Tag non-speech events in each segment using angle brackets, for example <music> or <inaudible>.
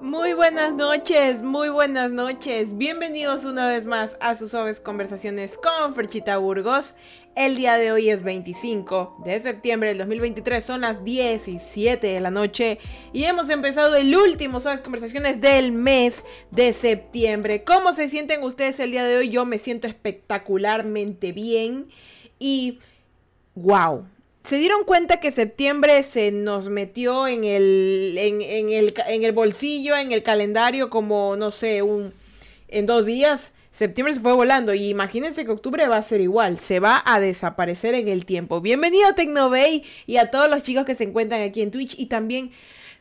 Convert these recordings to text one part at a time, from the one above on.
Muy buenas noches, muy buenas noches. Bienvenidos una vez más a sus suaves conversaciones con Ferchita Burgos. El día de hoy es 25 de septiembre del 2023, son las 17 de la noche y hemos empezado el último suaves conversaciones del mes de septiembre. ¿Cómo se sienten ustedes el día de hoy? Yo me siento espectacularmente bien y wow, se dieron cuenta que septiembre se nos metió en el, en, el, en el bolsillo, en el calendario, como, no sé, un, en dos días. Septiembre se fue volando y imagínense que octubre va a ser igual, se va a desaparecer en el tiempo. Bienvenido a Tecnovey y a todos los chicos que se encuentran aquí en Twitch y también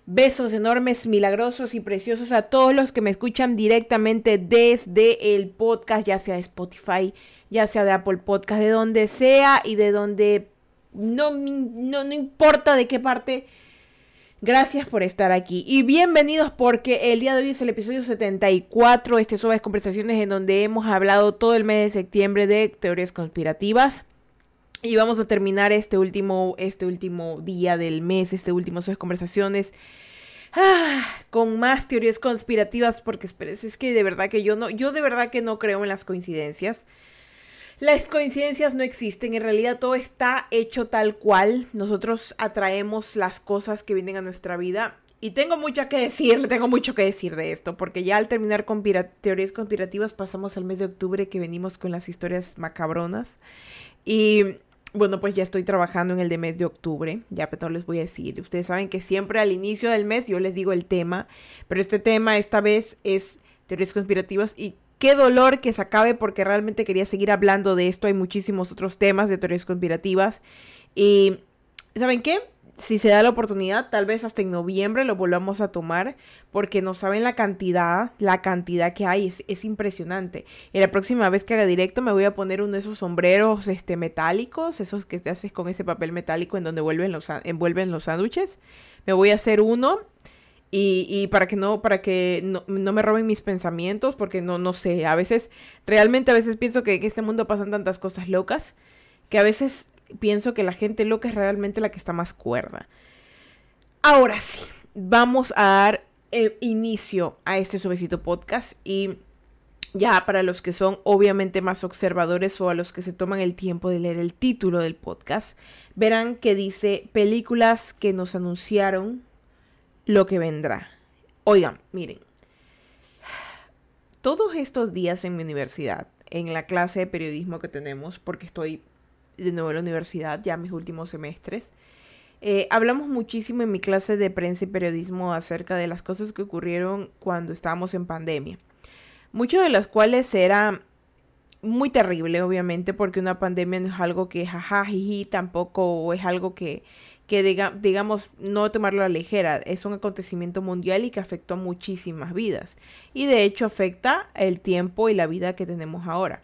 besos enormes, milagrosos y preciosos a todos los que me escuchan directamente desde el podcast, ya sea de Spotify, ya sea de Apple Podcast, de donde sea y de donde no, no, no importa de qué parte. Gracias por estar aquí y bienvenidos porque el día de hoy es el episodio 74, este Suaves Conversaciones en donde hemos hablado todo el mes de septiembre de teorías conspirativas. Y vamos a terminar este último, este último día del mes, este último Suaves Conversaciones. Ah, con más teorías conspirativas porque es que de verdad que yo no, yo de verdad que no creo en las coincidencias. Las coincidencias no existen, en realidad todo está hecho tal cual. Nosotros atraemos las cosas que vienen a nuestra vida. Y tengo mucho que decir, <laughs> tengo mucho que decir de esto, porque ya al terminar con teorías conspirativas pasamos al mes de octubre que venimos con las historias macabronas. Y bueno, pues ya estoy trabajando en el de mes de octubre, ya pero no les voy a decir. Ustedes saben que siempre al inicio del mes yo les digo el tema, pero este tema esta vez es teorías conspirativas y Qué dolor que se acabe porque realmente quería seguir hablando de esto. Hay muchísimos otros temas de teorías conspirativas. Y, ¿saben qué? Si se da la oportunidad, tal vez hasta en noviembre lo volvamos a tomar, porque no saben la cantidad, la cantidad que hay, es, impresionante. Y la próxima vez que haga directo me voy a poner uno de esos sombreros este, metálicos, esos que te haces con ese papel metálico en donde envuelven los, envuelven los sándwiches. Me voy a hacer uno y, para que no, para que no, me roben mis pensamientos, porque no, no sé, a veces, realmente a veces pienso que en este mundo pasan tantas cosas locas, que a veces pienso que la gente loca es realmente la que está más cuerda. Ahora sí, vamos a dar inicio a este suavecito podcast y ya para los que son obviamente más observadores o a los que se toman el tiempo de leer el título del podcast, verán que dice películas que nos anunciaron lo que vendrá. Oigan, miren, todos estos días en mi universidad, en la clase de periodismo que tenemos, porque estoy de nuevo en la universidad, ya mis últimos semestres, eh, hablamos muchísimo en mi clase de prensa y periodismo acerca de las cosas que ocurrieron cuando estábamos en pandemia. Muchas de las cuales era muy terrible, obviamente, porque una pandemia no es algo que jaja, tampoco es algo que, que digamos, no tomarlo a la ligera, es un acontecimiento mundial y que afectó a muchísimas vidas. Y de hecho afecta el tiempo y la vida que tenemos ahora.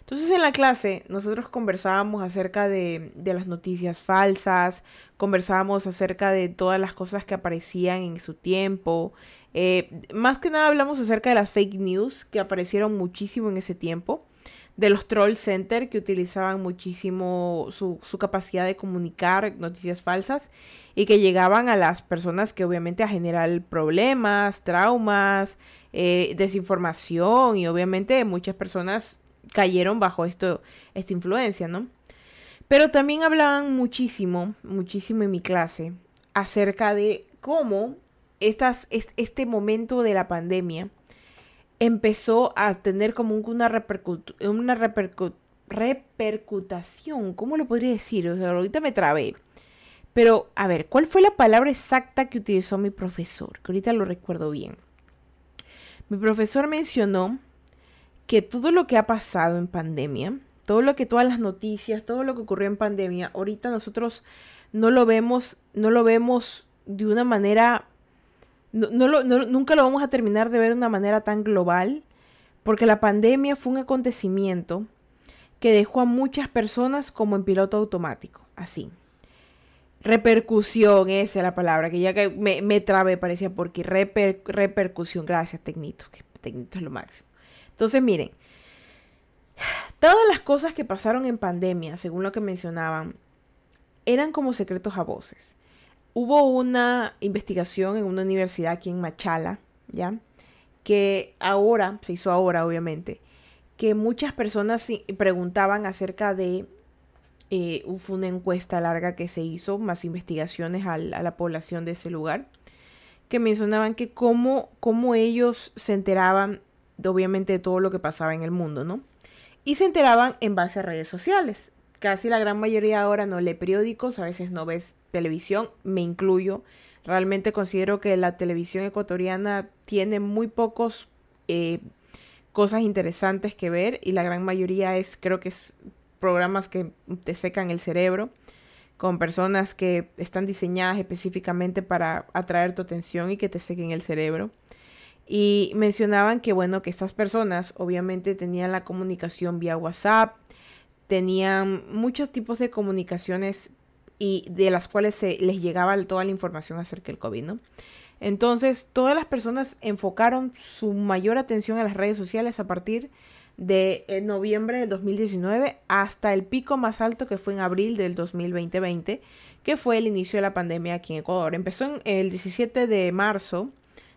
Entonces en la clase nosotros conversábamos acerca de, las noticias falsas, conversábamos acerca de todas las cosas que aparecían en su tiempo. Eh, más que nada hablamos acerca de las fake news que aparecieron muchísimo en ese tiempo de los troll center que utilizaban muchísimo su, capacidad de comunicar noticias falsas y que llegaban a las personas que obviamente a generar problemas, traumas, eh, desinformación y obviamente muchas personas cayeron bajo esto, esta influencia, ¿no? Pero también hablaban muchísimo, muchísimo en mi clase acerca de cómo estas, este momento de la pandemia empezó a tener como una, una repercutación, ¿cómo lo podría decir? O sea, ahorita me trabé. Pero, a ver, ¿cuál fue la palabra exacta que utilizó mi profesor? Que ahorita lo recuerdo bien. Mi profesor mencionó que todo lo que ha pasado en pandemia, todo lo que, todas las noticias, todo lo que ocurrió en pandemia, ahorita nosotros no lo vemos, no lo vemos de una manera no, nunca lo vamos a terminar de ver de una manera tan global, porque la pandemia fue un acontecimiento que dejó a muchas personas como en piloto automático, así. Repercusión, esa es la palabra, que ya me, me trabé, parecía porque repercusión, gracias Tecnito, que Tecnito es lo máximo. Entonces, miren, todas las cosas que pasaron en pandemia, según lo que mencionaban, eran como secretos a voces. Hubo una investigación en una universidad aquí en Machala, ¿ya? Que ahora, se hizo ahora obviamente, que muchas personas preguntaban acerca de, eh, fue una encuesta larga que se hizo, más investigaciones a la población de ese lugar, que mencionaban que cómo, cómo ellos se enteraban, obviamente, de todo lo que pasaba en el mundo, ¿no? Y se enteraban en base a redes sociales. Casi la gran mayoría ahora no lee periódicos, a veces no ves televisión, me incluyo. Realmente considero que la televisión ecuatoriana tiene muy pocos eh, cosas interesantes que ver y la gran mayoría es, creo que es programas que te secan el cerebro con personas que están diseñadas específicamente para atraer tu atención y que te sequen el cerebro. Y mencionaban que, bueno, que estas personas obviamente tenían la comunicación vía WhatsApp, tenían muchos tipos de comunicaciones y de las cuales se les llegaba toda la información acerca del COVID, ¿no? Entonces, todas las personas enfocaron su mayor atención a las redes sociales a partir de eh, noviembre del 2019 hasta el pico más alto que fue en abril del 2020, que fue el inicio de la pandemia aquí en Ecuador. Empezó en el 17 de marzo,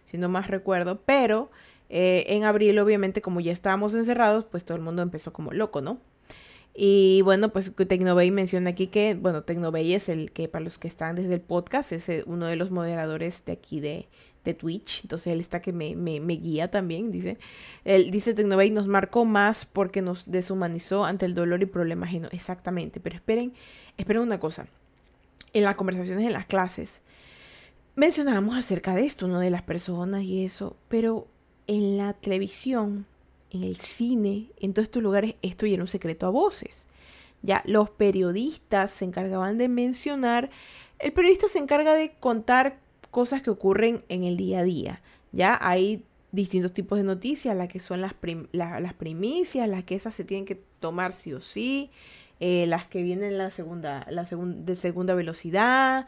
si no más recuerdo, pero eh, en abril obviamente como ya estábamos encerrados, pues todo el mundo empezó como loco, ¿no? Y bueno, pues Tecnobay menciona aquí que, bueno, Tecnobay es el que para los que están desde el podcast, es eh, uno de los moderadores de aquí de, de Twitch. Entonces él está que me, me, guía también, dice. Él dice Tecnobay nos marcó más porque nos deshumanizó ante el dolor y problema ajeno. Exactamente. Pero esperen, esperen una cosa. En las conversaciones en las clases mencionábamos acerca de esto, ¿no? De las personas y eso. Pero en la televisión en el cine, en todos estos lugares, esto ya era un secreto a voces. Ya los periodistas se encargaban de mencionar, el periodista se encarga de contar cosas que ocurren en el día a día. Ya hay distintos tipos de noticias, las que son las, las primicias, las que esas se tienen que tomar sí o sí, eh, las que vienen la segunda, la de segunda velocidad,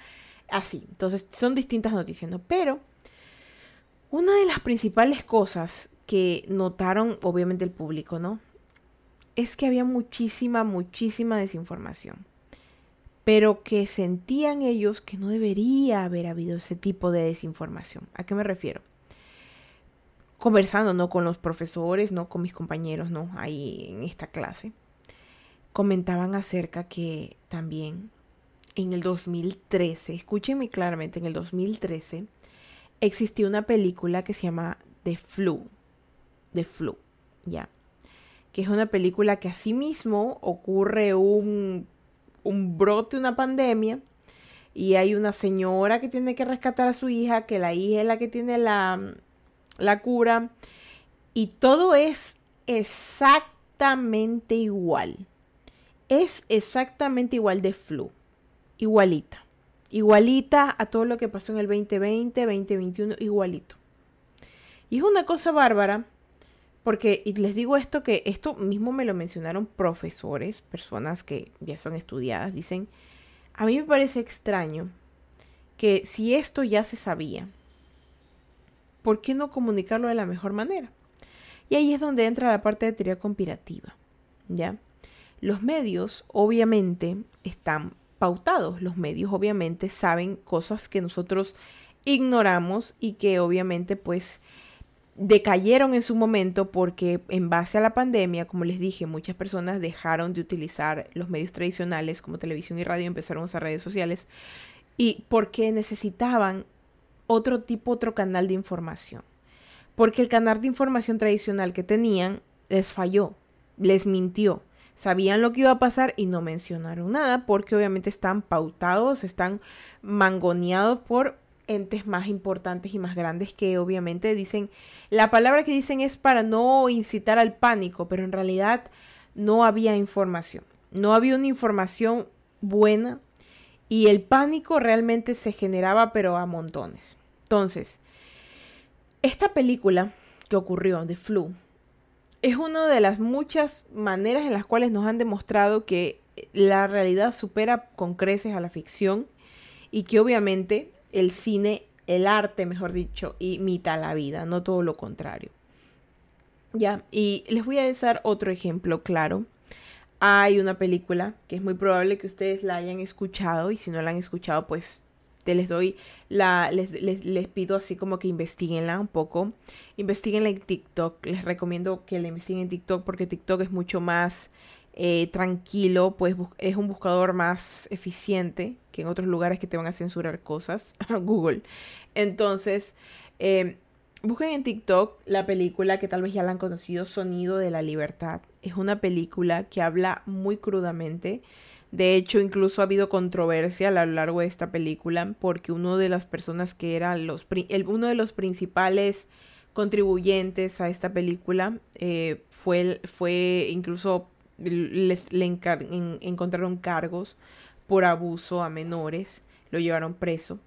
así. Entonces son distintas noticias, ¿no? Pero una de las principales cosas que notaron obviamente el público, ¿no? Es que había muchísima, muchísima desinformación. Pero que sentían ellos que no debería haber habido ese tipo de desinformación. ¿A qué me refiero? Conversando, ¿no? Con los profesores, ¿no? Con mis compañeros, ¿no? Ahí en esta clase. Comentaban acerca que también en el 2013, escúchenme claramente, en el 2013 existió una película que se llama The Flu, de Flu, ¿ya? Que es una película que asimismo ocurre un, un brote, una pandemia, y hay una señora que tiene que rescatar a su hija, que la hija es la que tiene la, la cura, y todo es exactamente igual. Es exactamente igual de flu, igualita. Igualita a todo lo que pasó en el 2020, 2021, igualito. Y es una cosa bárbara porque, y les digo esto, que esto mismo me lo mencionaron profesores, personas que ya son estudiadas, dicen, a mí me parece extraño que si esto ya se sabía, ¿por qué no comunicarlo de la mejor manera? Y ahí es donde entra la parte de teoría conspirativa, ¿ya? Los medios obviamente están pautados, los medios obviamente saben cosas que nosotros ignoramos y que obviamente pues decayeron en su momento porque en base a la pandemia, como les dije, muchas personas dejaron de utilizar los medios tradicionales como televisión y radio empezaron a usar redes sociales y porque necesitaban otro tipo, otro canal de información. Porque el canal de información tradicional que tenían les falló, les mintió. Sabían lo que iba a pasar y no mencionaron nada porque obviamente están pautados, están mangoneados por entes más importantes y más grandes que obviamente dicen, la palabra que dicen es para no incitar al pánico, pero en realidad no había información, no había una información buena y el pánico realmente se generaba pero a montones. Entonces, esta película que ocurrió de Flu es una de las muchas maneras en las cuales nos han demostrado que la realidad supera con creces a la ficción y que obviamente el cine, el arte, mejor dicho, imita la vida, no todo lo contrario. Ya, y les voy a dar otro ejemplo claro. Hay una película que es muy probable que ustedes la hayan escuchado y si no la han escuchado, pues te les doy la, les, les, pido así como que investiguenla un poco. Investiguenla en TikTok. Les recomiendo que la investiguen en TikTok porque TikTok es mucho más eh, tranquilo, pues es un buscador más eficiente que en otros lugares que te van a censurar cosas. <laughs> Google. Entonces, eh, busquen en TikTok la película que tal vez ya la han conocido, Sonido de la Libertad. Es una película que habla muy crudamente de hecho, incluso ha habido controversia a lo largo de esta película porque uno de las personas que era los, uno de los principales contribuyentes a esta película eh, fue, fue incluso les, le encontraron cargos por abuso a menores, lo llevaron preso.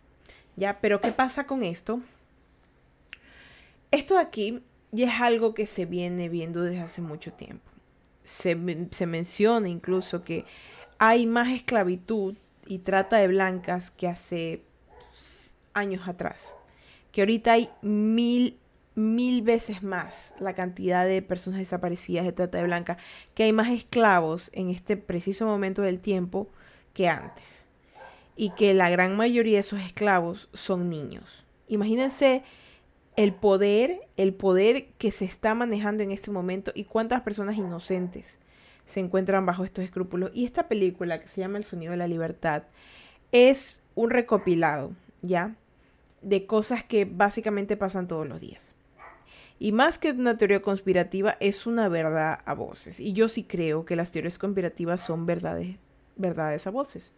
Ya, pero ¿qué pasa con esto? Esto de aquí ya es algo que se viene viendo desde hace mucho tiempo. Se, se menciona incluso que hay más esclavitud y trata de blancas que hace años atrás. Que ahorita hay mil, mil veces más la cantidad de personas desaparecidas de trata de blancas. Que hay más esclavos en este preciso momento del tiempo que antes. Y que la gran mayoría de esos esclavos son niños. Imagínense el poder, el poder que se está manejando en este momento y cuántas personas inocentes se encuentran bajo estos escrúpulos. Y esta película que se llama El Sonido de la Libertad es un recopilado, ¿ya? De cosas que básicamente pasan todos los días. Y más que una teoría conspirativa, es una verdad a voces. Y yo sí creo que las teorías conspirativas son verdades, verdades a voces.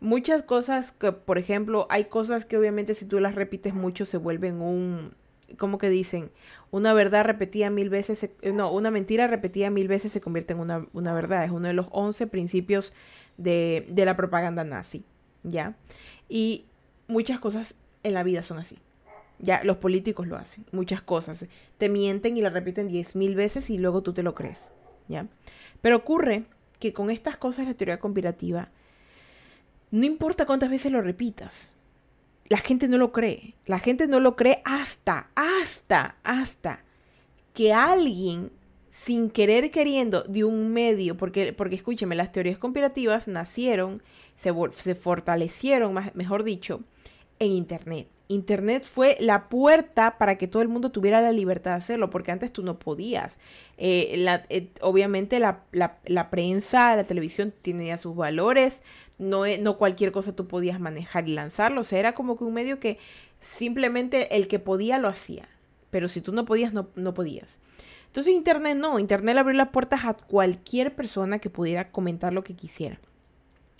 Muchas cosas que, por ejemplo, hay cosas que obviamente si tú las repites mucho se vuelven un, como que dicen, una verdad repetida mil veces, no, una mentira repetida mil veces se convierte en una, una verdad. Es uno de los once principios de, de, la propaganda nazi, ¿ya? Y muchas cosas en la vida son así. Ya, los políticos lo hacen, muchas cosas. Te mienten y la repiten diez mil veces y luego tú te lo crees, ¿ya? Pero ocurre que con estas cosas la teoría conspirativa, no importa cuántas veces lo repitas, la gente no lo cree. La gente no lo cree hasta, hasta, hasta que alguien sin querer queriendo de un medio, porque, porque escúcheme, las teorías conspirativas nacieron, se, se fortalecieron, mejor dicho, Internet. Internet fue la puerta para que todo el mundo tuviera la libertad de hacerlo, porque antes tú no podías. Eh, eh, obviamente la, la, prensa, la televisión tenía sus valores, no, e, no cualquier cosa tú podías manejar y lanzarlo, o sea, era como que un medio que simplemente el que podía lo hacía, pero si tú no podías, no, no podías. Entonces Internet no, Internet abrió las puertas a cualquier persona que pudiera comentar lo que quisiera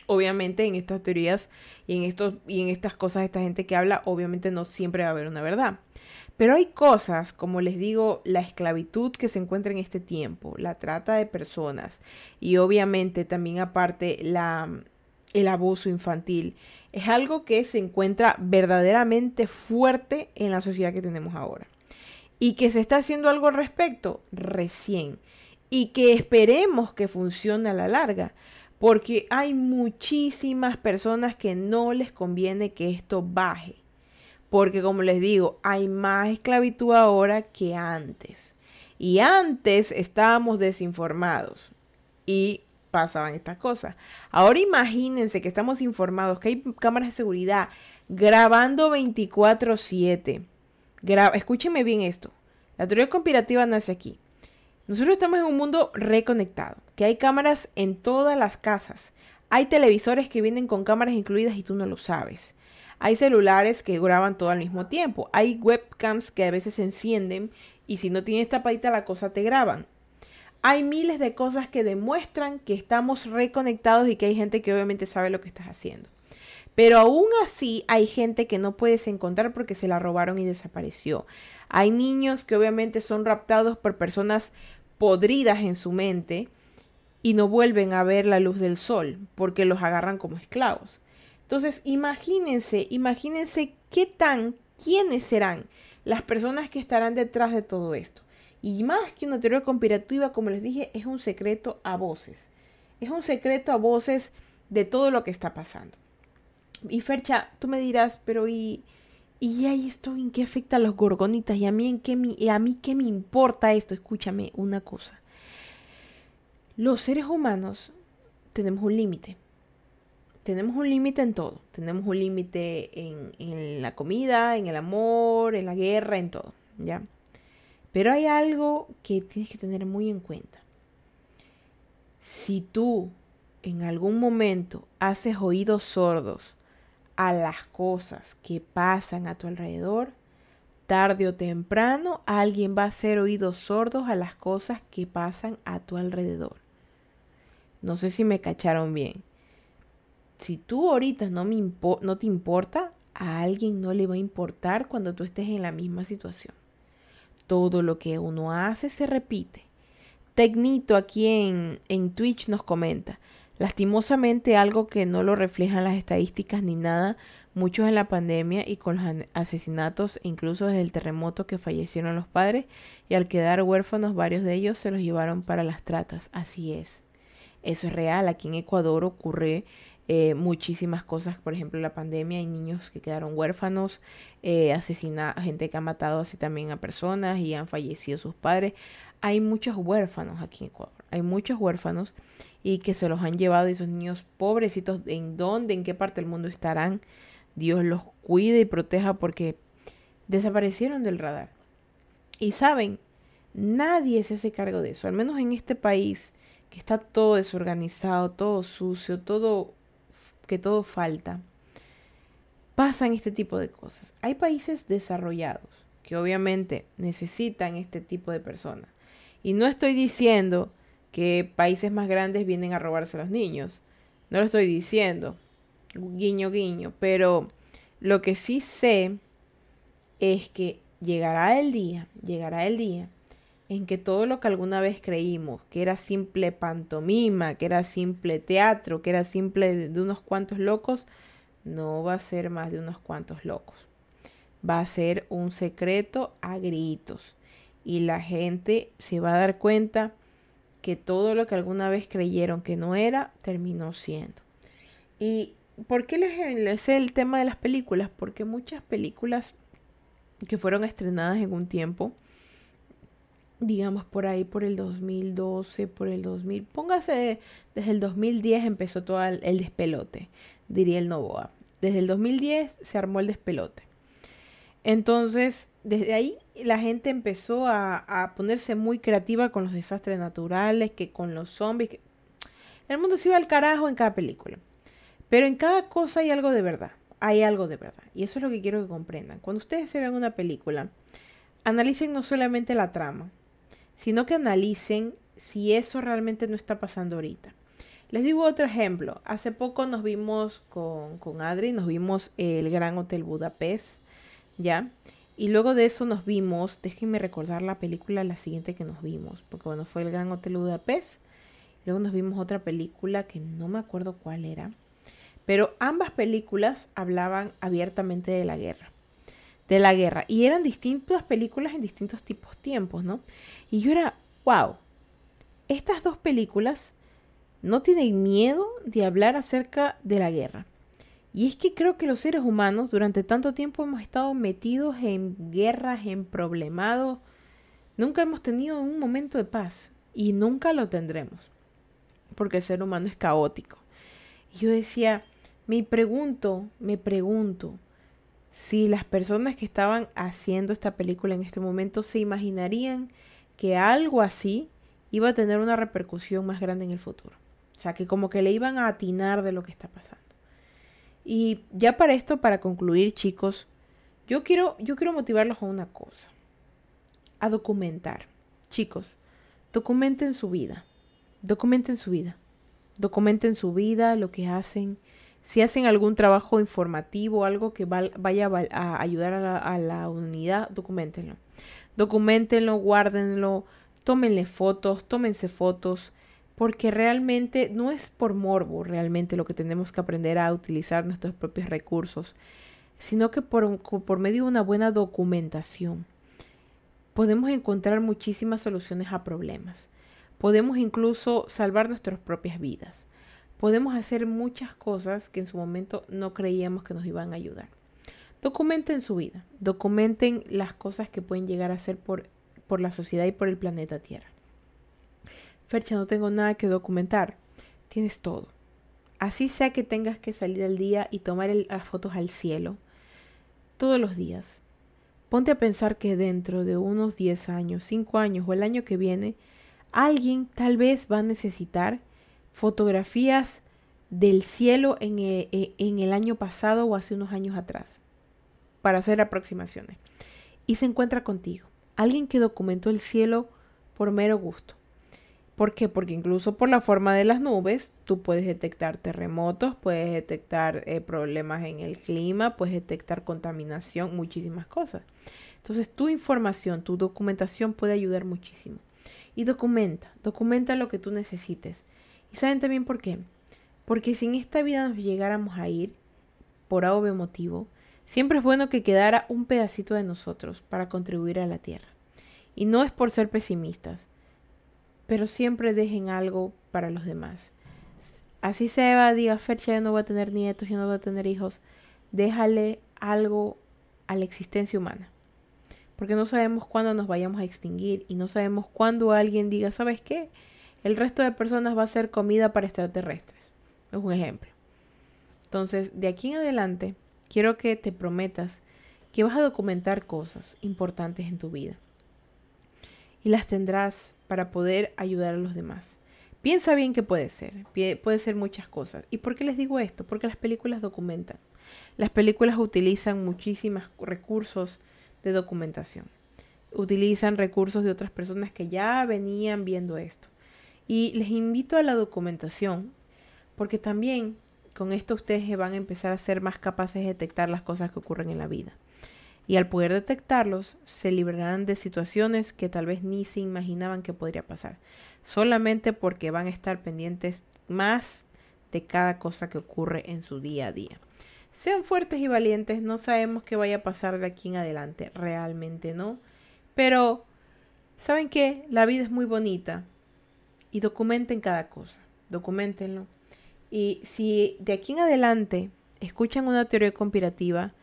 obviamente en estas teorías y en, estos, y en estas cosas, esta gente que habla, obviamente no siempre va a haber una verdad. Pero hay cosas, como les digo, la esclavitud que se encuentra en este tiempo, la trata de personas y obviamente también aparte la, el abuso infantil, es algo que se encuentra verdaderamente fuerte en la sociedad que tenemos ahora. Y que se está haciendo algo al respecto recién. Y que esperemos que funcione a la larga porque hay muchísimas personas que no les conviene que esto baje. Porque como les digo, hay más esclavitud ahora que antes. Y antes estábamos desinformados y pasaban estas cosas. Ahora imagínense que estamos informados, que hay cámaras de seguridad grabando 24/7. Escúchenme bien esto. La teoría conspirativa nace aquí. Nosotros estamos en un mundo reconectado, que hay cámaras en todas las casas. Hay televisores que vienen con cámaras incluidas y tú no lo sabes. Hay celulares que graban todo al mismo tiempo. Hay webcams que a veces se encienden y si no tienes tapadita la cosa te graban. Hay miles de cosas que demuestran que estamos reconectados y que hay gente que obviamente sabe lo que estás haciendo. Pero aún así hay gente que no puedes encontrar porque se la robaron y desapareció. Hay niños que obviamente son raptados por personas podridas en su mente y no vuelven a ver la luz del sol porque los agarran como esclavos. Entonces, imagínense, imagínense qué tan, quiénes serán las personas que estarán detrás de todo esto. Y más que una teoría conspirativa, como les dije, es un secreto a voces. Es un secreto a voces de todo lo que está pasando. Y Fercha, tú me dirás, pero ¿y, y ahí esto en qué afecta a los gorgonitas y a mí en qué a mí qué me importa esto. Escúchame una cosa. Los seres humanos tenemos un límite. tenemos un límite en todo. Tenemos un límite en, en, la comida, en el amor, en la guerra, en todo, ¿ya? Pero hay algo que tienes que tener muy en cuenta. Si tú en algún momento haces oídos sordos a las cosas que pasan a tu alrededor, tarde o temprano alguien va a hacer oídos sordos a las cosas que pasan a tu alrededor. No sé si me cacharon bien. Si tú ahorita no, me no te importa, a alguien no le va a importar cuando tú estés en la misma situación. Todo lo que uno hace se repite. Tecnito aquí en, en Twitch nos comenta, lastimosamente algo que no lo reflejan las estadísticas ni nada, muchos en la pandemia y con los asesinatos, incluso desde el terremoto que fallecieron los padres, y al quedar huérfanos varios de ellos se los llevaron para las tratas. Así es. Eso es real. Aquí en Ecuador ocurre eh, muchísimas cosas. Por ejemplo, la pandemia hay niños que quedaron huérfanos, eh, gente que ha matado así también a personas y han fallecido sus padres. Hay muchos huérfanos aquí en Ecuador. Hay muchos huérfanos y que se los han llevado esos niños pobrecitos. ¿En dónde? ¿En qué parte del mundo estarán? Dios los cuide y proteja porque desaparecieron del radar. Y saben, nadie se hace cargo de eso. Al menos en este país que está todo desorganizado, todo sucio, todo que todo falta. Pasan este tipo de cosas. Hay países desarrollados que obviamente necesitan este tipo de personas. Y no estoy diciendo que países más grandes vienen a robarse a los niños. No lo estoy diciendo. Guiño, guiño. Pero lo que sí sé es que llegará el día, llegará el día en que todo lo que alguna vez creímos, que era simple pantomima, que era simple teatro, que era simple de unos cuantos locos, no va a ser más de unos cuantos locos. Va a ser un secreto a gritos. Y la gente se va a dar cuenta que todo lo que alguna vez creyeron que no era, terminó siendo. ¿Y por qué les, les el tema de las películas? Porque muchas películas que fueron estrenadas en un tiempo, digamos por ahí por el 2012, por el 2000, póngase desde el 2010 empezó todo el, despelote, diría el Novoa. Desde el 2010 se armó el despelote. Entonces, desde ahí la gente empezó a, ponerse muy creativa con los desastres naturales, que con los zombies. El mundo se iba al carajo en cada película. Pero en cada cosa hay algo de verdad. Hay algo de verdad. Y eso es lo que quiero que comprendan. Cuando ustedes se vean una película, analicen no solamente la trama, sino que analicen si eso realmente no está pasando ahorita. Les digo otro ejemplo. Hace poco nos vimos con, con Adri, nos vimos el Gran Hotel Budapest, ¿ya? Y luego de eso nos vimos, déjenme recordar la película, la siguiente que nos vimos, porque bueno, fue el Gran Hotel Budapest. Luego nos vimos otra película que no me acuerdo cuál era. Pero ambas películas hablaban abiertamente de la guerra de la guerra. Y eran distintas películas en distintos tipos tiempos, ¿no? Y yo era, wow, estas dos películas no tienen miedo de hablar acerca de la guerra. Y es que creo que los seres humanos durante tanto tiempo hemos estado metidos en guerras, en problemados. Nunca hemos tenido un momento de paz y nunca lo tendremos. Porque el ser humano es caótico. Y yo decía, me pregunto, me pregunto, si las personas que estaban haciendo esta película en este momento se imaginarían que algo así iba a tener una repercusión más grande en el futuro. O sea, que como que le iban a atinar de lo que está pasando. Y ya para esto, para concluir, chicos, yo quiero, yo quiero motivarlos a una cosa. A documentar. Chicos, documenten su vida. Documenten su vida. Documenten su vida, lo que hacen, si hacen algún trabajo informativo, algo que vaya a ayudar a la, unidad, documentenlo. Documentenlo, guárdenlo, tómenle fotos, tómense fotos, porque realmente no es por morbo realmente lo que tenemos que aprender a utilizar nuestros propios recursos, sino que por, medio de una buena documentación podemos encontrar muchísimas soluciones a problemas. Podemos incluso salvar nuestras propias vidas podemos hacer muchas cosas que en su momento no creíamos que nos iban a ayudar. Documenten su vida, documenten las cosas que pueden llegar a hacer por, por la sociedad y por el planeta Tierra. Fercha, no tengo nada que documentar. Tienes todo, así sea que tengas que salir al día y tomar las fotos al cielo, todos los días. Ponte a pensar que dentro de unos 10 años, 5 años o el año que viene, alguien tal vez va a necesitar fotografías del cielo en el, e, en el año pasado o hace unos años atrás para hacer aproximaciones. Y se encuentra contigo, alguien que documentó el cielo por mero gusto. ¿Por qué? Porque incluso por la forma de las nubes, tú puedes detectar terremotos, puedes detectar eh, problemas en el clima, puedes detectar contaminación, muchísimas cosas. Entonces tu información, tu documentación puede ayudar muchísimo. Y documenta, documenta lo que tú necesites. ¿Y saben también por qué? Porque si en esta vida nos llegáramos a ir, por algo motivo, siempre es bueno que quedara un pedacito de nosotros para contribuir a la tierra. Y no es por ser pesimistas, pero siempre dejen algo para los demás. Así se va, diga, Fercha, yo no voy a tener nietos, yo no voy a tener hijos. Déjale algo a la existencia humana. Porque no sabemos cuándo nos vayamos a extinguir y no sabemos cuándo alguien diga, ¿sabes qué? El resto de personas va a ser comida para extraterrestres. Es un ejemplo. Entonces, de aquí en adelante, quiero que te prometas que vas a documentar cosas importantes en tu vida y las tendrás para poder ayudar a los demás. Piensa bien que puede ser, puede ser muchas cosas. ¿Y por qué les digo esto? Porque las películas documentan. Las películas utilizan muchísimos recursos de documentación. Utilizan recursos de otras personas que ya venían viendo esto. Y les invito a la documentación, porque también con esto ustedes van a empezar a ser más capaces de detectar las cosas que ocurren en la vida y al poder detectarlos se librarán de situaciones que tal vez ni se imaginaban que podría pasar, solamente porque van a estar pendientes más de cada cosa que ocurre en su día a día. Sean fuertes y valientes, no sabemos qué vaya a pasar de aquí en adelante, realmente no, pero ¿saben qué? La vida es muy bonita y documenten cada cosa, documentenlo. Y si de aquí en adelante escuchan una teoría conspirativa,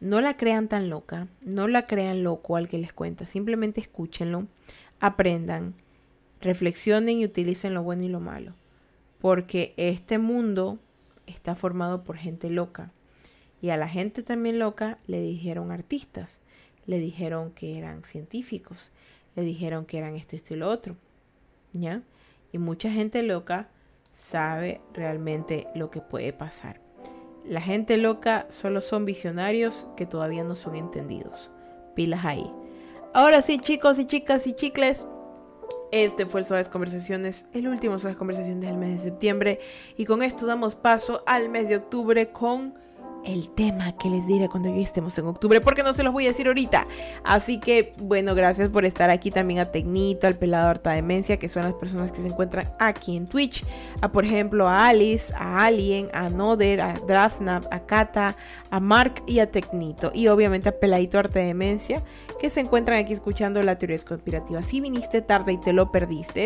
no la crean tan loca, no la crean loco al que les cuenta, simplemente escúchenlo, aprendan, reflexionen y utilicen lo bueno y lo malo, porque este mundo está formado por gente loca y a la gente también loca le dijeron artistas, le dijeron que eran científicos, le dijeron que eran esto, esto y lo otro, ¿ya? Y mucha gente loca sabe realmente lo que puede pasar. La gente loca solo son visionarios que todavía no son entendidos. Pilas ahí. Ahora sí, chicos y chicas y chicles. Este fue el Suaves Conversaciones, el último Suaves Conversaciones del mes de septiembre. Y con esto damos paso al mes de octubre con el tema que les diré cuando ya estemos en octubre, porque no se los voy a decir ahorita. Así que, bueno, gracias por estar aquí también a Tecnito, al Pelado Harta Demencia, que son las personas que se encuentran aquí en Twitch. A, por ejemplo, a Alice, a Alien, a Noder, a Drafnap, a Kata, a Mark y a Tecnito. Y obviamente a Peladito Arte Demencia, que se encuentran aquí escuchando la teoría conspirativa. Si viniste tarde y te lo perdiste,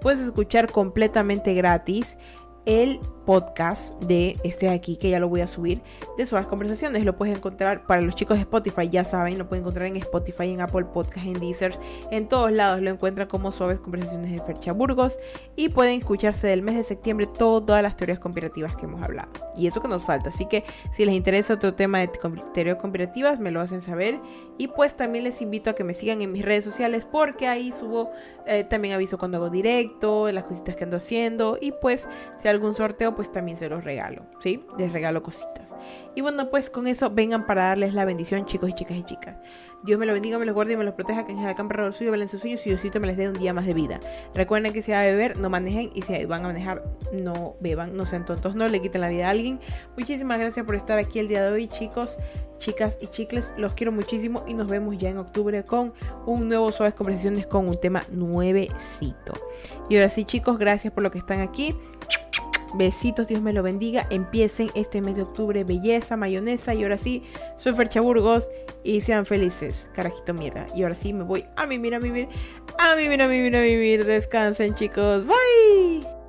puedes escuchar completamente gratis el podcast de este de aquí, que ya lo voy a subir, de suaves conversaciones. Lo puedes encontrar para los chicos de Spotify, ya saben, lo pueden encontrar en Spotify, en Apple Podcast, en Deezer, en todos lados lo encuentran como suaves conversaciones de Fercha Burgos y pueden escucharse del mes de septiembre todas las teorías conspirativas que hemos hablado. Y eso que nos falta. Así que si les interesa otro tema de teorías conspirativas, me lo hacen saber. Y pues también les invito a que me sigan en mis redes sociales porque ahí subo eh, también aviso cuando hago directo, las cositas que ando haciendo. Y pues si algún sorteo, pues también se los regalo, ¿sí? Les regalo cositas. Y bueno, pues con eso vengan para darles la bendición, chicos y chicas y chicas. Dios me lo bendiga, me los guarde y me los proteja, que en el campo del suyo, su suyo, y Diosito me les dé un día más de vida. Recuerden que si va a beber, no manejen, y si van a manejar, no beban, no sean tontos, no le quiten la vida a alguien. Muchísimas gracias por estar aquí el día de hoy, chicos, chicas y chicles. Los quiero muchísimo y nos vemos ya en octubre con un nuevo Suaves Conversaciones con un tema nuevecito. Y ahora sí, chicos, gracias por lo que están aquí. Besitos, Dios me lo bendiga. Empiecen este mes de octubre, belleza, mayonesa. Y ahora sí, soy Fercha Burgos y sean felices, carajito mierda. Y ahora sí me voy a mimir, a mimir, a mimir, a mimir, a mimir. Descansen, chicos. Bye.